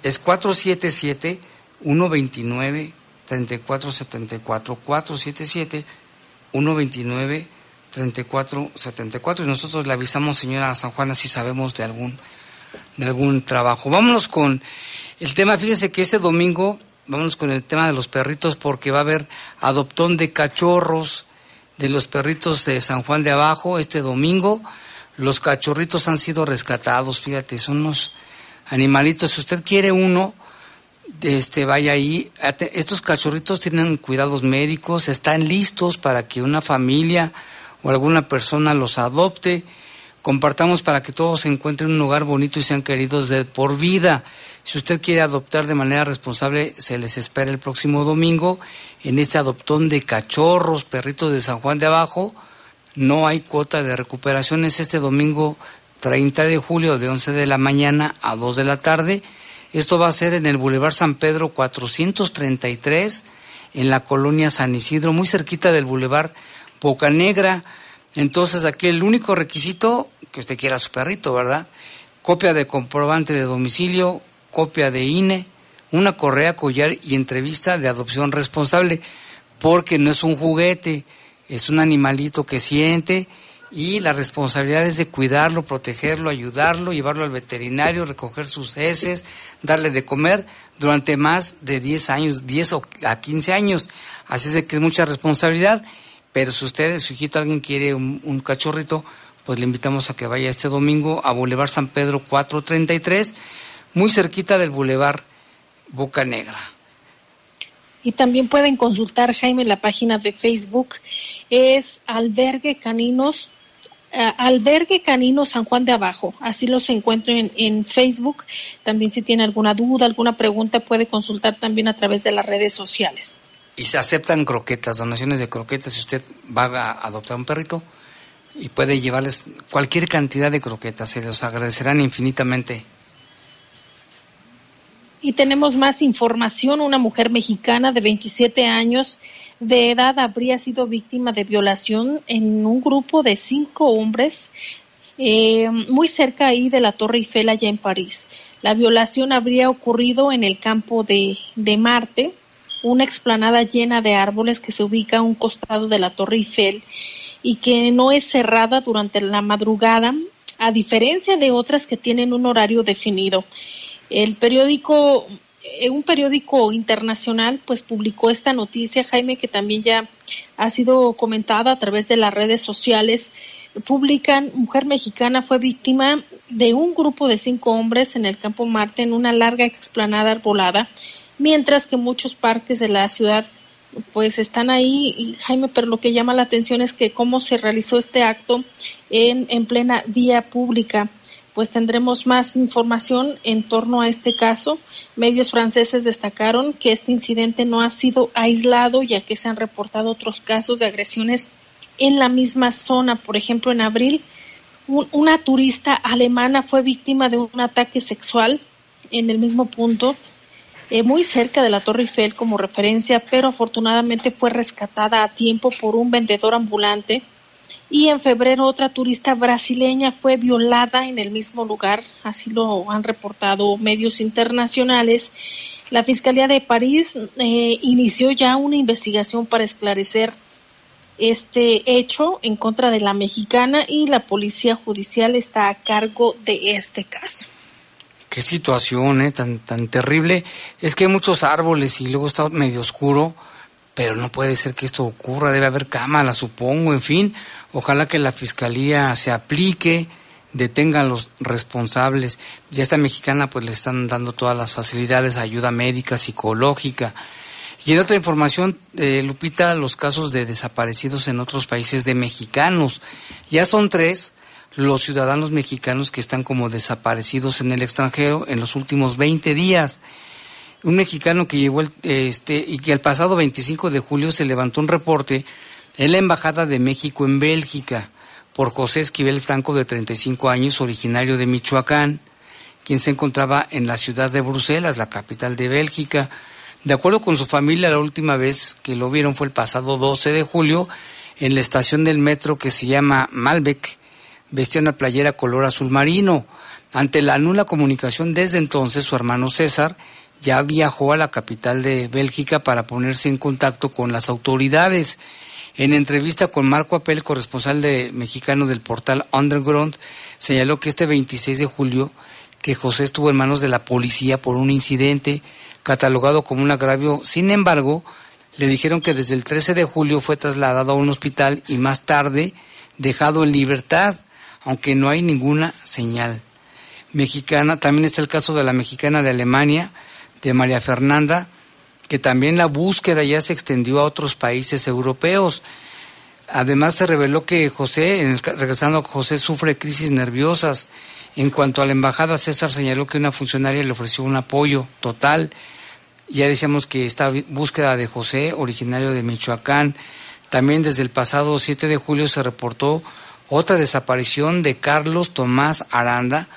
es 477 129 3474 477 129 3474 y nosotros le avisamos señora San Juana si sabemos de algún de algún trabajo. Vámonos con el tema, fíjense que este domingo, vámonos con el tema de los perritos porque va a haber adoptón de cachorros de los perritos de San Juan de Abajo este domingo. Los cachorritos han sido rescatados, fíjate, son unos animalitos. Si usted quiere uno, este vaya ahí. Estos cachorritos tienen cuidados médicos, están listos para que una familia o alguna persona los adopte. Compartamos para que todos se encuentren en un lugar bonito y sean queridos de por vida. Si usted quiere adoptar de manera responsable, se les espera el próximo domingo en este adoptón de cachorros, perritos de San Juan de Abajo. No hay cuota de recuperación, es este domingo 30 de julio de 11 de la mañana a 2 de la tarde. Esto va a ser en el Boulevard San Pedro 433, en la colonia San Isidro, muy cerquita del Boulevard Boca Negra. Entonces aquí el único requisito que usted quiera su perrito, ¿verdad? Copia de comprobante de domicilio, copia de INE, una correa, collar y entrevista de adopción responsable, porque no es un juguete, es un animalito que siente y la responsabilidad es de cuidarlo, protegerlo, ayudarlo, llevarlo al veterinario, recoger sus heces, darle de comer durante más de 10 años, 10 a 15 años. Así es de que es mucha responsabilidad, pero si usted, su hijito, alguien quiere un, un cachorrito, pues le invitamos a que vaya este domingo a Boulevard San Pedro 433 muy cerquita del Boulevard Boca Negra. Y también pueden consultar, Jaime, la página de Facebook. Es Albergue Caninos, uh, Albergue Canino San Juan de Abajo. Así los encuentro en, en, Facebook. También si tiene alguna duda, alguna pregunta, puede consultar también a través de las redes sociales. Y se aceptan croquetas, donaciones de croquetas. Si usted va a adoptar un perrito y puede llevarles cualquier cantidad de croquetas, se los agradecerán infinitamente. Y tenemos más información. Una mujer mexicana de 27 años de edad habría sido víctima de violación en un grupo de cinco hombres eh, muy cerca ahí de la Torre Eiffel allá en París. La violación habría ocurrido en el campo de, de Marte, una explanada llena de árboles que se ubica a un costado de la Torre Eiffel y que no es cerrada durante la madrugada, a diferencia de otras que tienen un horario definido. El periódico, eh, un periódico internacional, pues publicó esta noticia, Jaime, que también ya ha sido comentada a través de las redes sociales. Publican, mujer mexicana fue víctima de un grupo de cinco hombres en el campo Marte en una larga explanada arbolada, mientras que muchos parques de la ciudad pues están ahí, y Jaime, pero lo que llama la atención es que cómo se realizó este acto en, en plena vía pública. Pues tendremos más información en torno a este caso. Medios franceses destacaron que este incidente no ha sido aislado, ya que se han reportado otros casos de agresiones en la misma zona. Por ejemplo, en abril, una turista alemana fue víctima de un ataque sexual en el mismo punto eh, muy cerca de la Torre Eiffel como referencia, pero afortunadamente fue rescatada a tiempo por un vendedor ambulante. Y en febrero otra turista brasileña fue violada en el mismo lugar, así lo han reportado medios internacionales. La Fiscalía de París eh, inició ya una investigación para esclarecer este hecho en contra de la mexicana y la Policía Judicial está a cargo de este caso qué situación ¿eh? tan, tan terrible. Es que hay muchos árboles y luego está medio oscuro, pero no puede ser que esto ocurra, debe haber cámaras, supongo, en fin. Ojalá que la fiscalía se aplique, detengan a los responsables. Ya esta mexicana pues le están dando todas las facilidades, ayuda médica, psicológica. Y en otra información, eh, Lupita, los casos de desaparecidos en otros países de mexicanos. Ya son tres, los ciudadanos mexicanos que están como desaparecidos en el extranjero en los últimos 20 días. Un mexicano que llegó este y que el pasado 25 de julio se levantó un reporte en la embajada de México en Bélgica por José Esquivel Franco de 35 años, originario de Michoacán, quien se encontraba en la ciudad de Bruselas, la capital de Bélgica. De acuerdo con su familia, la última vez que lo vieron fue el pasado 12 de julio en la estación del metro que se llama Malbec vestía una playera color azul marino. Ante la nula comunicación desde entonces, su hermano César ya viajó a la capital de Bélgica para ponerse en contacto con las autoridades. En entrevista con Marco Apel, corresponsal de, mexicano del portal Underground, señaló que este 26 de julio que José estuvo en manos de la policía por un incidente catalogado como un agravio. Sin embargo, le dijeron que desde el 13 de julio fue trasladado a un hospital y más tarde dejado en libertad aunque no hay ninguna señal. Mexicana, también está el caso de la mexicana de Alemania, de María Fernanda, que también la búsqueda ya se extendió a otros países europeos. Además se reveló que José, regresando José, sufre crisis nerviosas. En cuanto a la embajada, César señaló que una funcionaria le ofreció un apoyo total. Ya decíamos que esta búsqueda de José, originario de Michoacán, también desde el pasado 7 de julio se reportó otra desaparición de Carlos Tomás Aranda,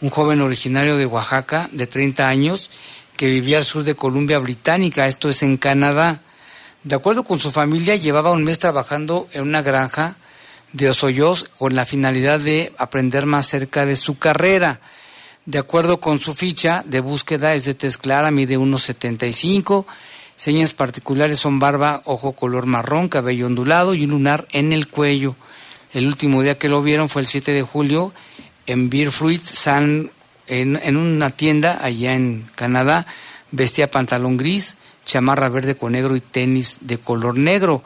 un joven originario de Oaxaca de 30 años que vivía al sur de Columbia Británica, esto es en Canadá. De acuerdo con su familia, llevaba un mes trabajando en una granja de Osoyos con la finalidad de aprender más cerca de su carrera. De acuerdo con su ficha de búsqueda es de tez clara, mide 1,75, señas particulares son barba, ojo color marrón, cabello ondulado y un lunar en el cuello. El último día que lo vieron fue el 7 de julio en Beer Fruit San, en, una tienda allá en Canadá. Vestía pantalón gris, chamarra verde con negro y tenis de color negro.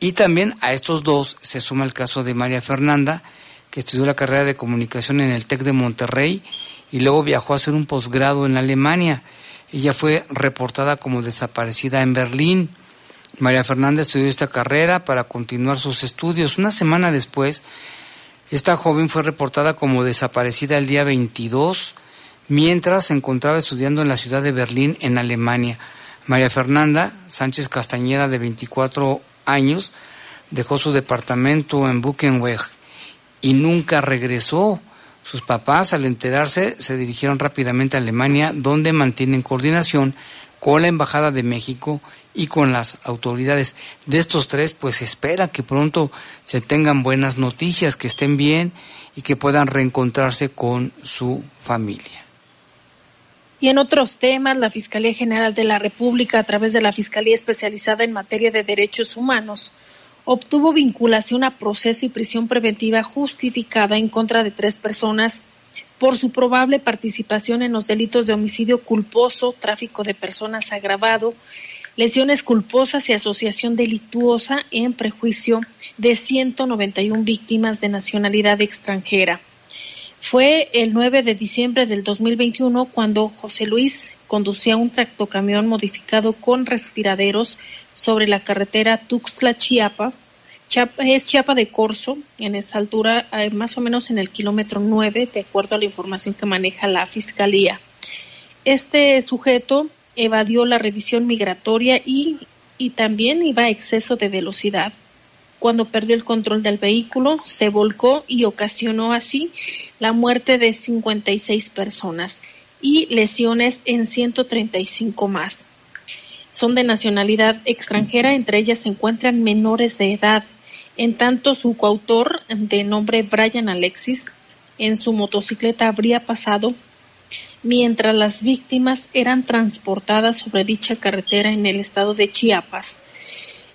Y también a estos dos se suma el caso de María Fernanda, que estudió la carrera de comunicación en el TEC de Monterrey y luego viajó a hacer un posgrado en Alemania. Ella fue reportada como desaparecida en Berlín. María Fernanda estudió esta carrera para continuar sus estudios. Una semana después, esta joven fue reportada como desaparecida el día 22, mientras se encontraba estudiando en la ciudad de Berlín, en Alemania. María Fernanda Sánchez Castañeda, de 24 años, dejó su departamento en Buchenweg y nunca regresó. Sus papás, al enterarse, se dirigieron rápidamente a Alemania, donde mantienen coordinación con la Embajada de México y con las autoridades. De estos tres, pues espera que pronto se tengan buenas noticias, que estén bien y que puedan reencontrarse con su familia. Y en otros temas, la Fiscalía General de la República, a través de la Fiscalía Especializada en Materia de Derechos Humanos, obtuvo vinculación a proceso y prisión preventiva justificada en contra de tres personas por su probable participación en los delitos de homicidio culposo, tráfico de personas agravado lesiones culposas y asociación delictuosa en prejuicio de 191 víctimas de nacionalidad extranjera. Fue el 9 de diciembre del 2021 cuando José Luis conducía un tractocamión modificado con respiraderos sobre la carretera Tuxtla-Chiapa. es Chiapa de Corzo, en esa altura, eh, más o menos en el kilómetro 9, de acuerdo a la información que maneja la Fiscalía. Este sujeto evadió la revisión migratoria y, y también iba a exceso de velocidad cuando perdió el control del vehículo, se volcó y ocasionó así la muerte de 56 personas y lesiones en 135 más. Son de nacionalidad extranjera, entre ellas se encuentran menores de edad. En tanto, su coautor, de nombre Brian Alexis, en su motocicleta habría pasado mientras las víctimas eran transportadas sobre dicha carretera en el estado de Chiapas.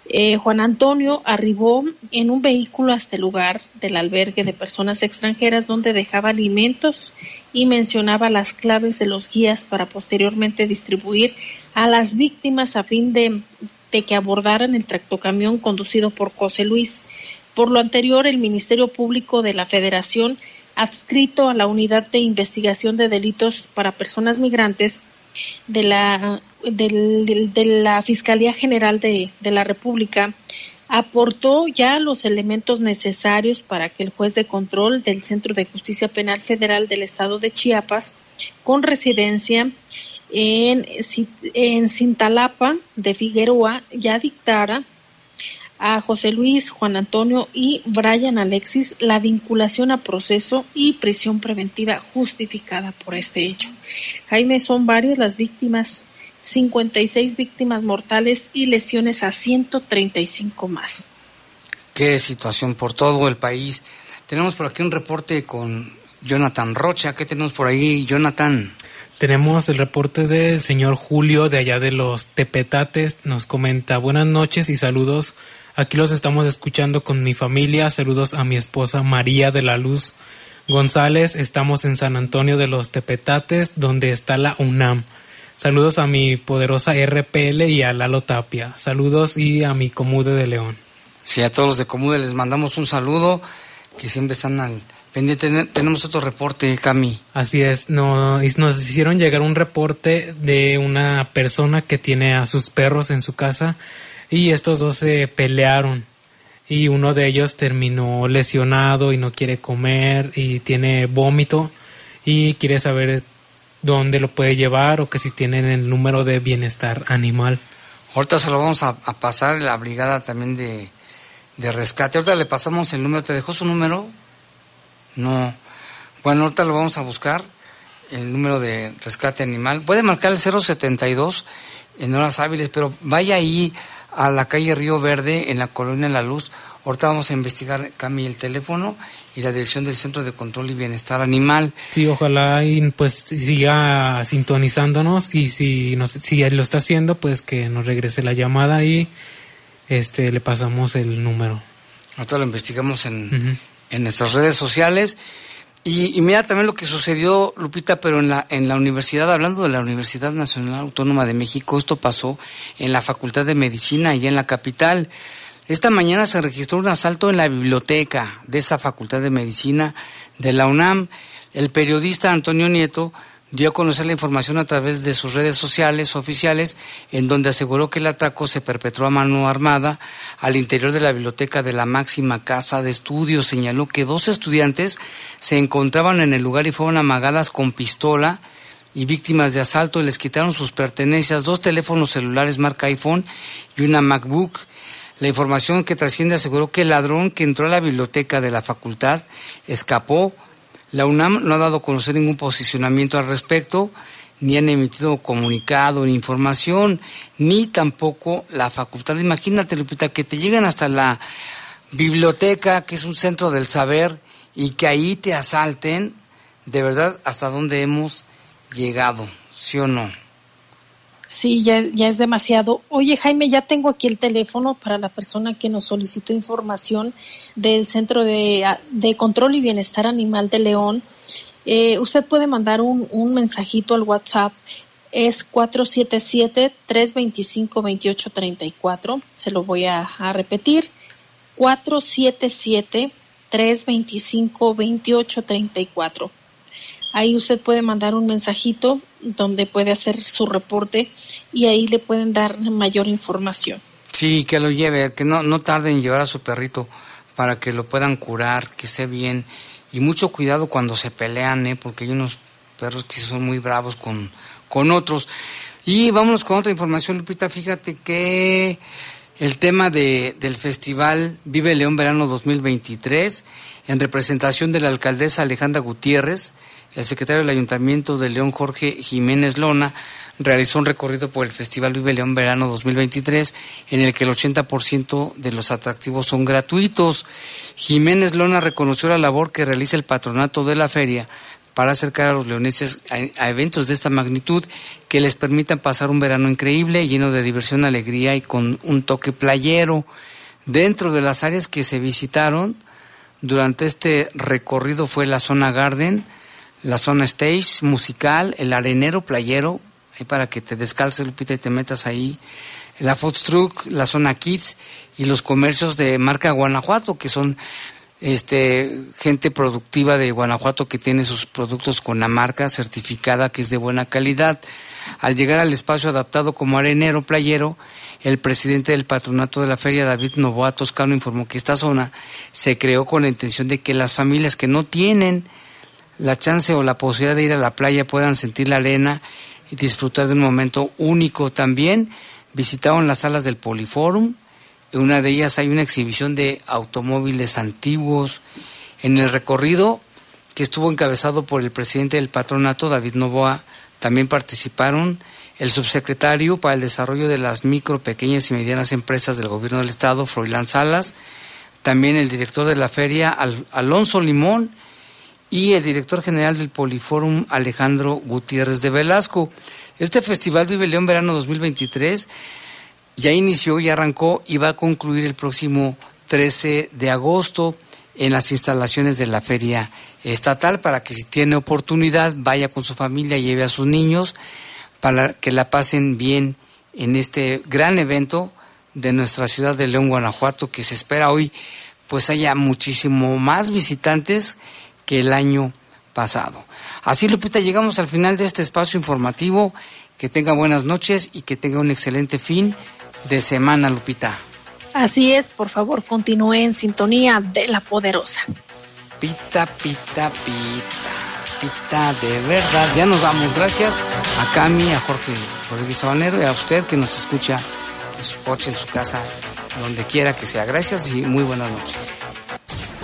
Eh, Juan Antonio arribó en un vehículo hasta el lugar del albergue de personas extranjeras donde dejaba alimentos y mencionaba las claves de los guías para posteriormente distribuir a las víctimas a fin de, de que abordaran el tractocamión conducido por José Luis. Por lo anterior, el Ministerio Público de la Federación, adscrito a la Unidad de Investigación de Delitos para Personas Migrantes, de la, de la Fiscalía General de, la República aportó ya los elementos necesarios para que el juez de control del Centro de Justicia Penal Federal del Estado de Chiapas, con residencia en, en Cintalapa de Figueroa, ya dictara a José Luis, Juan Antonio y Brian Alexis la vinculación a proceso y prisión preventiva justificada por este hecho. Jaime, son varias las víctimas, 56 víctimas mortales y lesiones a 135 más. Qué situación por todo el país. Tenemos por aquí un reporte con Jonathan Rocha. ¿Qué tenemos por ahí, Jonathan? Tenemos el reporte del señor Julio de allá de los Tepetates. Nos comenta buenas noches y saludos Aquí los estamos escuchando con mi familia. Saludos a mi esposa María de la Luz González. Estamos en San Antonio de los Tepetates, donde está la UNAM. Saludos a mi poderosa RPL y a Lalo Tapia. Saludos y a mi Comude de León. Sí, a todos los de Comude les mandamos un saludo, que siempre están al pendiente. Tenemos otro reporte, Cami. Así es, nos hicieron llegar un reporte de una persona que tiene a sus perros en su casa y estos dos se pelearon y uno de ellos terminó lesionado y no quiere comer y tiene vómito y quiere saber dónde lo puede llevar o que si tienen el número de bienestar animal. Ahorita se lo vamos a, pasar la brigada también de, de, rescate. Ahorita le pasamos el número. ¿Te dejó su número? No. Bueno, ahorita lo vamos a buscar, el número de rescate animal. Puede marcar el 072 en horas hábiles, pero vaya ahí a la calle Río Verde, en la colonia La Luz. Ahorita vamos a investigar, Cami, el teléfono y la dirección del Centro de Control y Bienestar Animal. Sí, ojalá y pues siga sintonizándonos y si, nos, si lo está haciendo, pues que nos regrese la llamada y este le pasamos el número. Ahorita lo investigamos en, en nuestras redes sociales y, mira también lo que sucedió, Lupita, pero en la, en la universidad, hablando de la Universidad Nacional Autónoma de México, esto pasó en la Facultad de Medicina y en la capital. Esta mañana se registró un asalto en la biblioteca de esa Facultad de Medicina de la UNAM. El periodista Antonio Nieto dio a conocer la información a través de sus redes sociales oficiales, en donde aseguró que el atraco se perpetró a mano armada al interior de la biblioteca de la máxima casa de estudios. Señaló que dos estudiantes se encontraban en el lugar y fueron amagadas con pistola y víctimas de asalto y les quitaron sus pertenencias, dos teléfonos celulares marca iPhone y una MacBook. La información que trasciende aseguró que el ladrón que entró a la biblioteca de la facultad escapó la UNAM no ha dado a conocer ningún posicionamiento al respecto, ni han emitido comunicado ni información, ni tampoco la facultad. Imagínate, Lupita, que te llegan hasta la biblioteca, que es un centro del saber, y que ahí te asalten, de verdad, hasta dónde hemos llegado, ¿sí o no? Sí, ya, ya es demasiado. Oye, Jaime, ya tengo aquí el teléfono para la persona que nos solicitó información del Centro de, Control y Bienestar Animal de León. Eh, usted puede mandar un, un mensajito al WhatsApp. Es 477-325-2834. Se lo voy a, a repetir. 477-325-2834. Ahí usted puede mandar un mensajito donde puede hacer su reporte y ahí le pueden dar mayor información. Sí, que lo lleve, que no, no tarde en llevar a su perrito para que lo puedan curar, que esté bien. Y mucho cuidado cuando se pelean, ¿eh? porque hay unos perros que son muy bravos con, con otros. Y vámonos con otra información, Lupita. Fíjate que el tema de, del festival Vive León Verano 2023, en representación de la alcaldesa Alejandra Gutiérrez, el secretario del Ayuntamiento de León Jorge Jiménez Lona, realizó un recorrido por el Festival Vive León Verano 2023, en el que el 80% de los atractivos son gratuitos. Jiménez Lona reconoció la labor que realiza el patronato de la feria para acercar a los leoneses a, eventos de esta magnitud que les permitan pasar un verano increíble, lleno de diversión, alegría y con un toque playero. Dentro de las áreas que se visitaron durante este recorrido fue la zona Garden, la zona Stage musical, el arenero playero, ahí para que te descalces, Lupita, y te metas ahí, la food truck, la zona Kids y los comercios de marca Guanajuato, que son este gente productiva de Guanajuato que tiene sus productos con la marca certificada que es de buena calidad. Al llegar al espacio adaptado como arenero playero, el presidente del patronato de la feria, David Novoa Toscano, informó que esta zona se creó con la intención de que las familias que no tienen la chance o la posibilidad de ir a la playa puedan sentir la arena y disfrutar de un momento único. También visitaron las salas del Poliforum, en una de ellas hay una exhibición de automóviles antiguos. En el recorrido, que estuvo encabezado por el presidente del patronato, David Novoa, también participaron el subsecretario para el desarrollo de las micro, pequeñas y medianas empresas del gobierno del estado, Froilán Salas, también el director de la feria, Alonso Limón, y el director general del Poliforum, Alejandro Gutiérrez de Velasco. Este festival Vive León Verano 2023 ya inició y arrancó y va a concluir el próximo 13 de agosto en las instalaciones de la feria estatal para que si tiene oportunidad vaya con su familia, lleve a sus niños para que la pasen bien en este gran evento de nuestra ciudad de León, Guanajuato, que se espera hoy pues haya muchísimo más visitantes que el año pasado. Así, Lupita, llegamos al final de este espacio informativo. Que tenga buenas noches y que tenga un excelente fin de semana, Lupita. Así es, por favor, continúe en sintonía de la poderosa. Pita, pita, pita, pita, de verdad. Ya nos vamos, gracias a Cami, a Jorge Rodríguez Sabanero y a usted que nos escucha en su coche, en su casa, donde quiera que sea. Gracias y muy buenas noches.